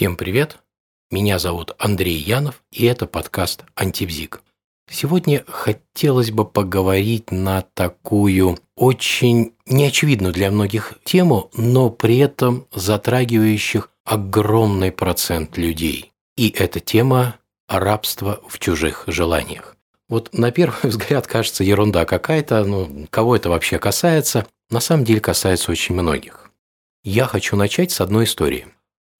Всем привет! Меня зовут Андрей Янов, и это подкаст «Антибзик». Сегодня хотелось бы поговорить на такую очень неочевидную для многих тему, но при этом затрагивающих огромный процент людей. И эта тема – рабство в чужих желаниях. Вот на первый взгляд кажется ерунда какая-то, ну, кого это вообще касается, на самом деле касается очень многих. Я хочу начать с одной истории.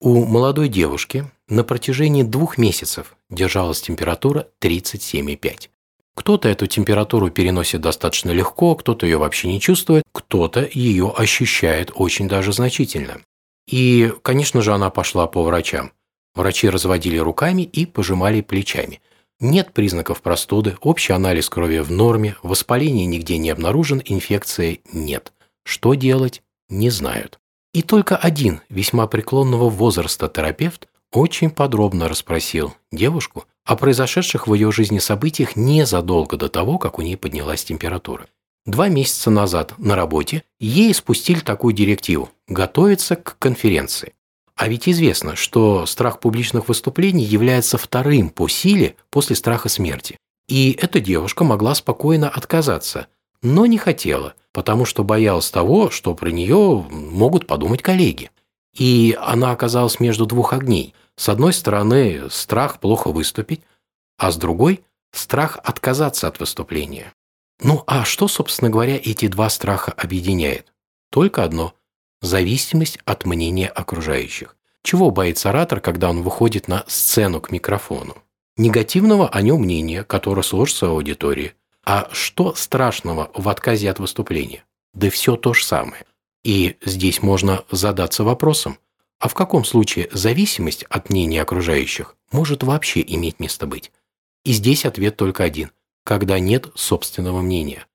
У молодой девушки на протяжении двух месяцев держалась температура 37,5. Кто-то эту температуру переносит достаточно легко, кто-то ее вообще не чувствует, кто-то ее ощущает очень даже значительно. И, конечно же, она пошла по врачам. Врачи разводили руками и пожимали плечами. Нет признаков простуды, общий анализ крови в норме, воспаления нигде не обнаружен, инфекции нет. Что делать, не знают. И только один весьма преклонного возраста терапевт очень подробно расспросил девушку о произошедших в ее жизни событиях незадолго до того, как у ней поднялась температура. Два месяца назад на работе ей спустили такую директиву – готовиться к конференции. А ведь известно, что страх публичных выступлений является вторым по силе после страха смерти. И эта девушка могла спокойно отказаться, но не хотела, потому что боялась того, что про нее могут подумать коллеги. И она оказалась между двух огней. С одной стороны, страх плохо выступить, а с другой – страх отказаться от выступления. Ну а что, собственно говоря, эти два страха объединяет? Только одно – зависимость от мнения окружающих. Чего боится оратор, когда он выходит на сцену к микрофону? Негативного о нем мнения, которое сложится в аудитории. А что страшного в отказе от выступления? Да все то же самое. И здесь можно задаться вопросом, а в каком случае зависимость от мнения окружающих может вообще иметь место быть? И здесь ответ только один – когда нет собственного мнения.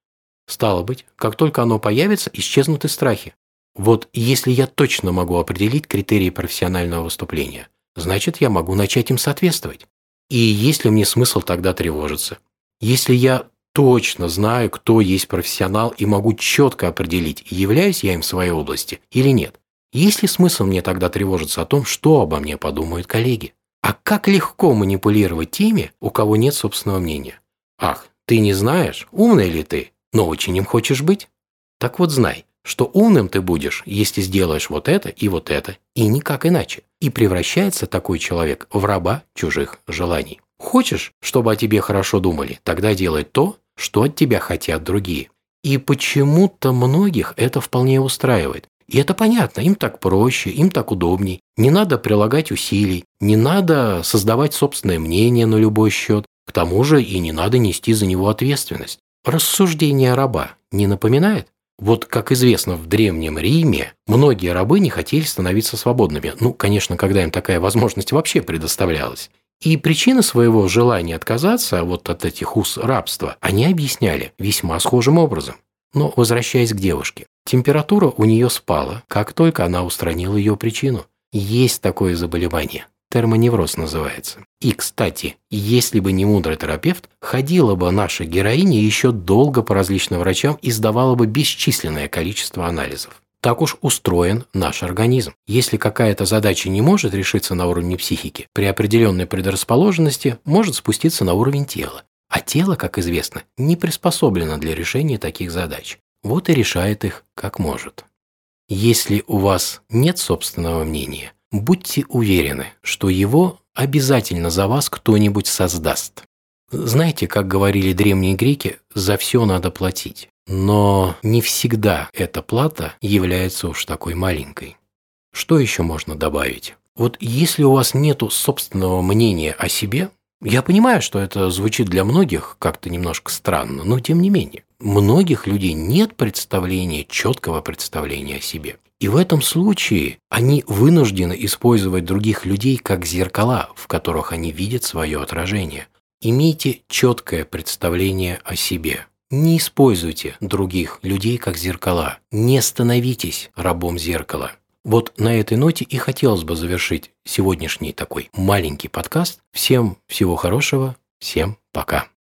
Стало быть, как только оно появится, исчезнут и страхи. Вот если я точно могу определить критерии профессионального выступления, значит, я могу начать им соответствовать. И есть ли мне смысл тогда тревожиться? Если я точно знаю, кто есть профессионал и могу четко определить, являюсь я им в своей области или нет, есть ли смысл мне тогда тревожиться о том, что обо мне подумают коллеги? А как легко манипулировать теми, у кого нет собственного мнения? Ах, ты не знаешь, умный ли ты, но очень им хочешь быть? Так вот знай, что умным ты будешь, если сделаешь вот это и вот это, и никак иначе. И превращается такой человек в раба чужих желаний. Хочешь, чтобы о тебе хорошо думали, тогда делай то, что от тебя хотят другие. И почему-то многих это вполне устраивает. И это понятно, им так проще, им так удобней. Не надо прилагать усилий, не надо создавать собственное мнение на любой счет, к тому же и не надо нести за него ответственность. Рассуждение раба не напоминает? Вот, как известно, в Древнем Риме многие рабы не хотели становиться свободными. Ну, конечно, когда им такая возможность вообще предоставлялась. И причины своего желания отказаться вот от этих уз рабства они объясняли весьма схожим образом. Но возвращаясь к девушке, температура у нее спала, как только она устранила ее причину. Есть такое заболевание. Термоневроз называется. И, кстати, если бы не мудрый терапевт, ходила бы наша героиня еще долго по различным врачам и сдавала бы бесчисленное количество анализов. Так уж устроен наш организм. Если какая-то задача не может решиться на уровне психики, при определенной предрасположенности может спуститься на уровень тела. А тело, как известно, не приспособлено для решения таких задач. Вот и решает их как может. Если у вас нет собственного мнения, будьте уверены, что его обязательно за вас кто-нибудь создаст. Знаете, как говорили древние греки, за все надо платить. Но не всегда эта плата является уж такой маленькой. Что еще можно добавить? Вот если у вас нет собственного мнения о себе, я понимаю, что это звучит для многих как-то немножко странно, но тем не менее, многих людей нет представления, четкого представления о себе. И в этом случае они вынуждены использовать других людей как зеркала, в которых они видят свое отражение. Имейте четкое представление о себе. Не используйте других людей как зеркала. Не становитесь рабом зеркала. Вот на этой ноте и хотелось бы завершить сегодняшний такой маленький подкаст. Всем всего хорошего, всем пока.